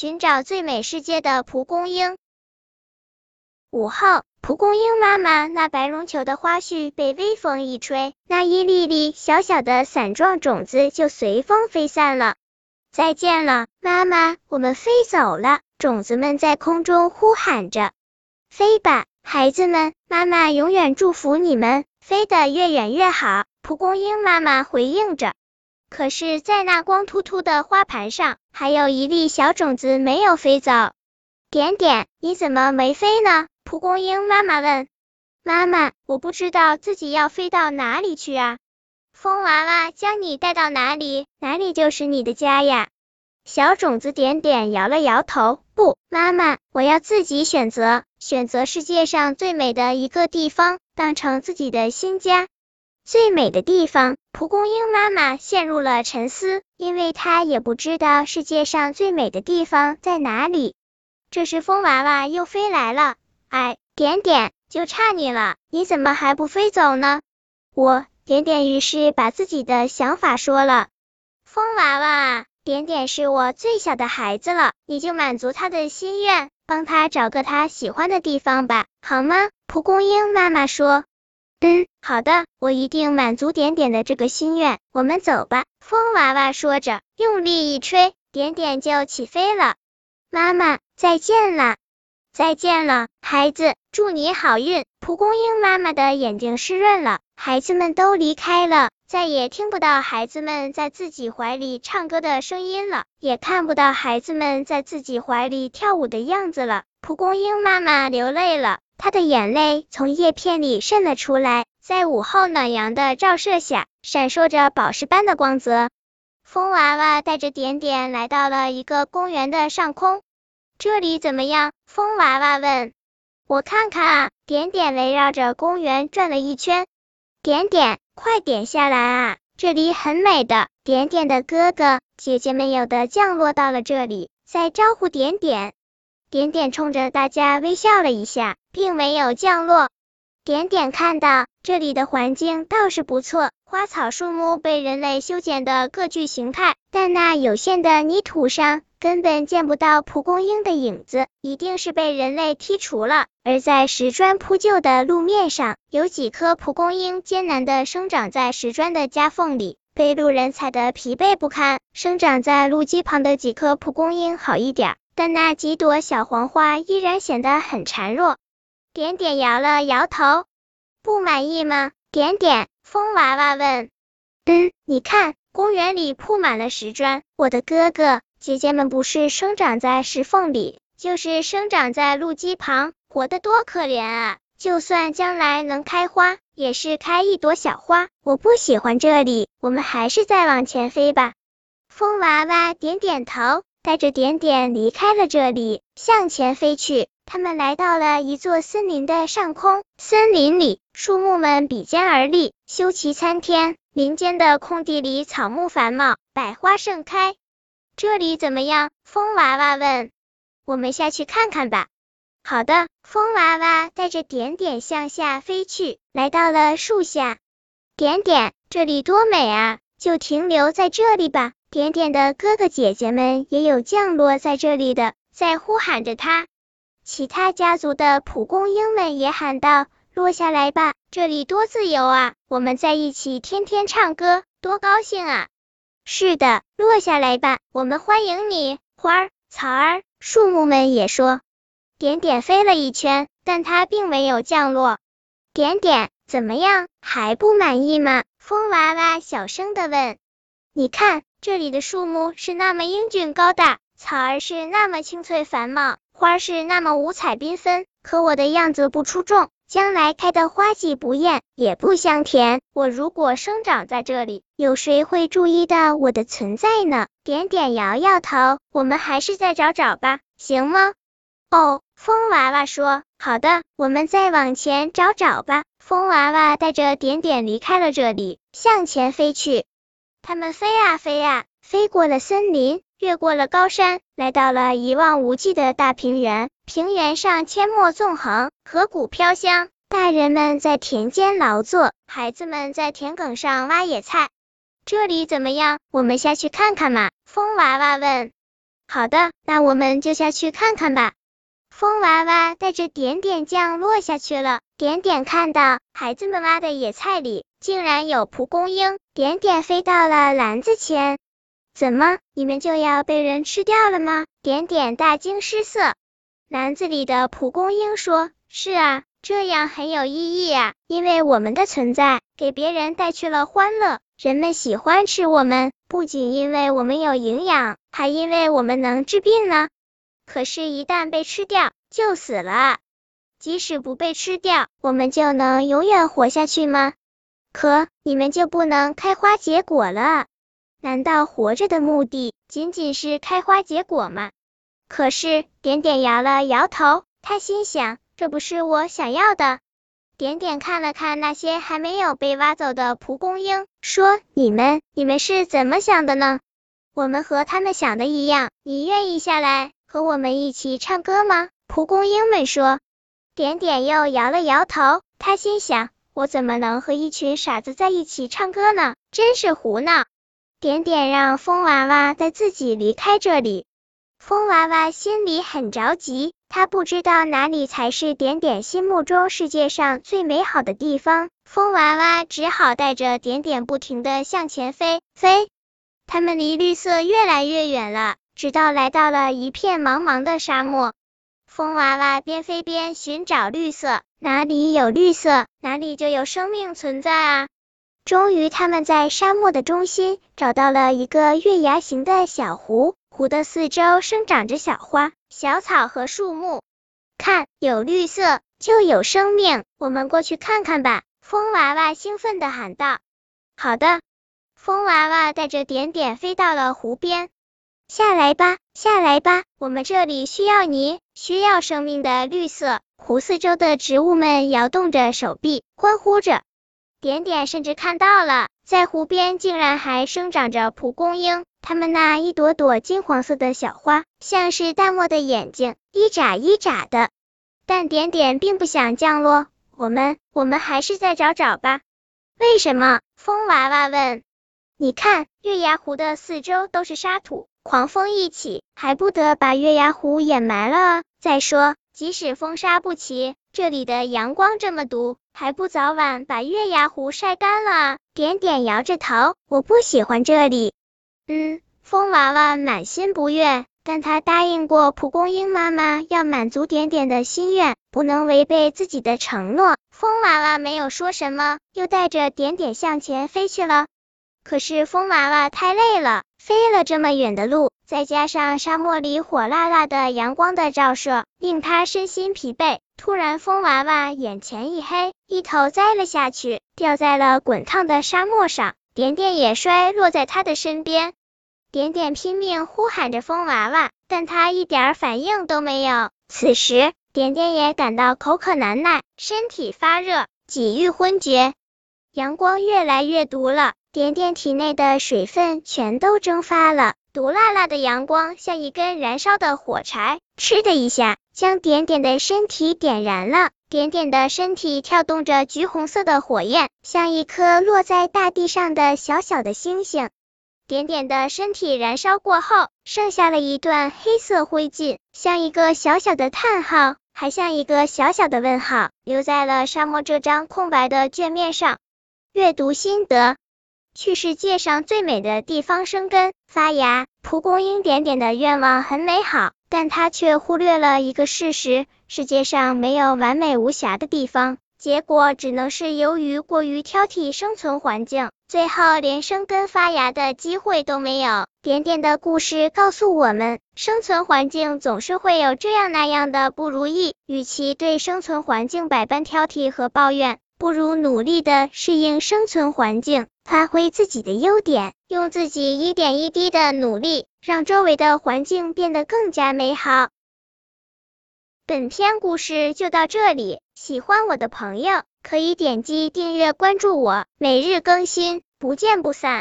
寻找最美世界的蒲公英。午后，蒲公英妈妈那白绒球的花絮被微风一吹，那一粒粒小小的伞状种子就随风飞散了。再见了，妈妈，我们飞走了。种子们在空中呼喊着：“飞吧，孩子们，妈妈永远祝福你们，飞得越远越好。”蒲公英妈妈回应着。可是，在那光秃秃的花盘上，还有一粒小种子没有飞走。点点，你怎么没飞呢？蒲公英妈妈问：“妈妈，我不知道自己要飞到哪里去啊。”风娃娃将你带到哪里，哪里就是你的家呀。小种子点点摇了摇头：“不，妈妈，我要自己选择，选择世界上最美的一个地方，当成自己的新家。最美的地方。”蒲公英妈妈陷入了沉思，因为她也不知道世界上最美的地方在哪里。这时，风娃娃又飞来了。哎，点点，就差你了，你怎么还不飞走呢？我点点于是把自己的想法说了。风娃娃，点点是我最小的孩子了，你就满足他的心愿，帮他找个他喜欢的地方吧，好吗？蒲公英妈妈说。嗯，好的，我一定满足点点的这个心愿。我们走吧。风娃娃说着，用力一吹，点点就起飞了。妈妈，再见了。再见了，孩子，祝你好运。蒲公英妈妈的眼睛湿润了，孩子们都离开了，再也听不到孩子们在自己怀里唱歌的声音了，也看不到孩子们在自己怀里跳舞的样子了。蒲公英妈妈流泪了，她的眼泪从叶片里渗了出来，在午后暖阳的照射下，闪烁着宝石般的光泽。风娃娃带着点点来到了一个公园的上空。这里怎么样？风娃娃问。我看看啊，点点围绕着公园转了一圈。点点，快点下来啊！这里很美的。点点的哥哥姐姐们有的降落到了这里，在招呼点点。点点冲着大家微笑了一下，并没有降落。点点看到这里的环境倒是不错，花草树木被人类修剪的各具形态，但那有限的泥土上。根本见不到蒲公英的影子，一定是被人类剔除了。而在石砖铺就的路面上，有几颗蒲公英艰难的生长在石砖的夹缝里，被路人踩得疲惫不堪。生长在路基旁的几颗蒲公英好一点，但那几朵小黄花依然显得很孱弱。点点摇了摇头，不满意吗？点点，风娃娃问。嗯，你看，公园里铺满了石砖，我的哥哥。姐姐们不是生长在石缝里，就是生长在路基旁，活得多可怜啊！就算将来能开花，也是开一朵小花。我不喜欢这里，我们还是再往前飞吧。风娃娃点点头，带着点点离开了这里，向前飞去。他们来到了一座森林的上空，森林里树木们比肩而立，修齐参天。林间的空地里草木繁茂，百花盛开。这里怎么样？风娃娃问。我们下去看看吧。好的，风娃娃带着点点向下飞去，来到了树下。点点，这里多美啊！就停留在这里吧。点点的哥哥姐姐们也有降落在这里的，在呼喊着他。其他家族的蒲公英们也喊道：“落下来吧，这里多自由啊！我们在一起天天唱歌，多高兴啊！”是的，落下来吧，我们欢迎你。花儿、草儿、树木们也说。点点飞了一圈，但它并没有降落。点点，怎么样？还不满意吗？风娃娃小声的问。你看，这里的树木是那么英俊高大，草儿是那么青翠繁茂，花儿是那么五彩缤纷，可我的样子不出众。将来开的花既不艳，也不香甜。我如果生长在这里，有谁会注意到我的存在呢？点点摇摇头，我们还是再找找吧，行吗？哦，风娃娃说，好的，我们再往前找找吧。风娃娃带着点点离开了这里，向前飞去。他们飞啊飞啊，飞过了森林，越过了高山，来到了一望无际的大平原。平原上阡陌纵横，河谷飘香。大人们在田间劳作，孩子们在田埂上挖野菜。这里怎么样？我们下去看看嘛。风娃娃问。好的，那我们就下去看看吧。风娃娃带着点点降落下去了。点点看到孩子们挖的野菜里竟然有蒲公英，点点飞到了篮子前。怎么，你们就要被人吃掉了吗？点点大惊失色。篮子里的蒲公英说：“是啊，这样很有意义啊，因为我们的存在给别人带去了欢乐，人们喜欢吃我们，不仅因为我们有营养，还因为我们能治病呢。可是，一旦被吃掉，就死了。即使不被吃掉，我们就能永远活下去吗？可你们就不能开花结果了？难道活着的目的仅仅是开花结果吗？”可是，点点摇了摇头，他心想，这不是我想要的。点点看了看那些还没有被挖走的蒲公英，说：“你们，你们是怎么想的呢？我们和他们想的一样。你愿意下来和我们一起唱歌吗？”蒲公英们说。点点又摇了摇头，他心想，我怎么能和一群傻子在一起唱歌呢？真是胡闹。点点让风娃娃带自己离开这里。风娃娃心里很着急，他不知道哪里才是点点心目中世界上最美好的地方。风娃娃只好带着点点不停的向前飞，飞。他们离绿色越来越远了，直到来到了一片茫茫的沙漠。风娃娃边飞边寻找绿色，哪里有绿色，哪里就有生命存在啊！终于，他们在沙漠的中心找到了一个月牙形的小湖。湖的四周生长着小花、小草和树木，看，有绿色就有生命，我们过去看看吧！风娃娃兴奋地喊道。好的，风娃娃带着点点飞到了湖边。下来吧，下来吧，我们这里需要你，需要生命的绿色。湖四周的植物们摇动着手臂，欢呼着。点点甚至看到了，在湖边竟然还生长着蒲公英。它们那一朵朵金黄色的小花，像是淡漠的眼睛，一眨一眨的。但点点并不想降落。我们，我们还是再找找吧。为什么？风娃娃问。你看，月牙湖的四周都是沙土，狂风一起，还不得把月牙湖掩埋了？再说，即使风沙不起，这里的阳光这么毒，还不早晚把月牙湖晒干了？点点摇着头，我不喜欢这里。嗯，风娃娃满心不悦，但他答应过蒲公英妈妈要满足点点的心愿，不能违背自己的承诺。风娃娃没有说什么，又带着点点向前飞去了。可是风娃娃太累了，飞了这么远的路，再加上沙漠里火辣辣的阳光的照射，令他身心疲惫。突然，风娃娃眼前一黑，一头栽了下去，掉在了滚烫的沙漠上。点点也摔落在他的身边。点点拼命呼喊着风娃娃，但他一点反应都没有。此时，点点也感到口渴难耐，身体发热，几欲昏厥。阳光越来越毒了，点点体内的水分全都蒸发了。毒辣辣的阳光像一根燃烧的火柴，嗤的一下，将点点的身体点燃了。点点的身体跳动着橘红色的火焰，像一颗落在大地上的小小的星星。点点的身体燃烧过后，剩下了一段黑色灰烬，像一个小小的叹号，还像一个小小的问号，留在了沙漠这张空白的卷面上。阅读心得：去世界上最美的地方生根发芽。蒲公英点点的愿望很美好，但它却忽略了一个事实：世界上没有完美无瑕的地方。结果只能是由于过于挑剔生存环境，最后连生根发芽的机会都没有。点点的故事告诉我们，生存环境总是会有这样那样的不如意。与其对生存环境百般挑剔和抱怨，不如努力的适应生存环境，发挥自己的优点，用自己一点一滴的努力，让周围的环境变得更加美好。本篇故事就到这里，喜欢我的朋友可以点击订阅关注我，每日更新，不见不散。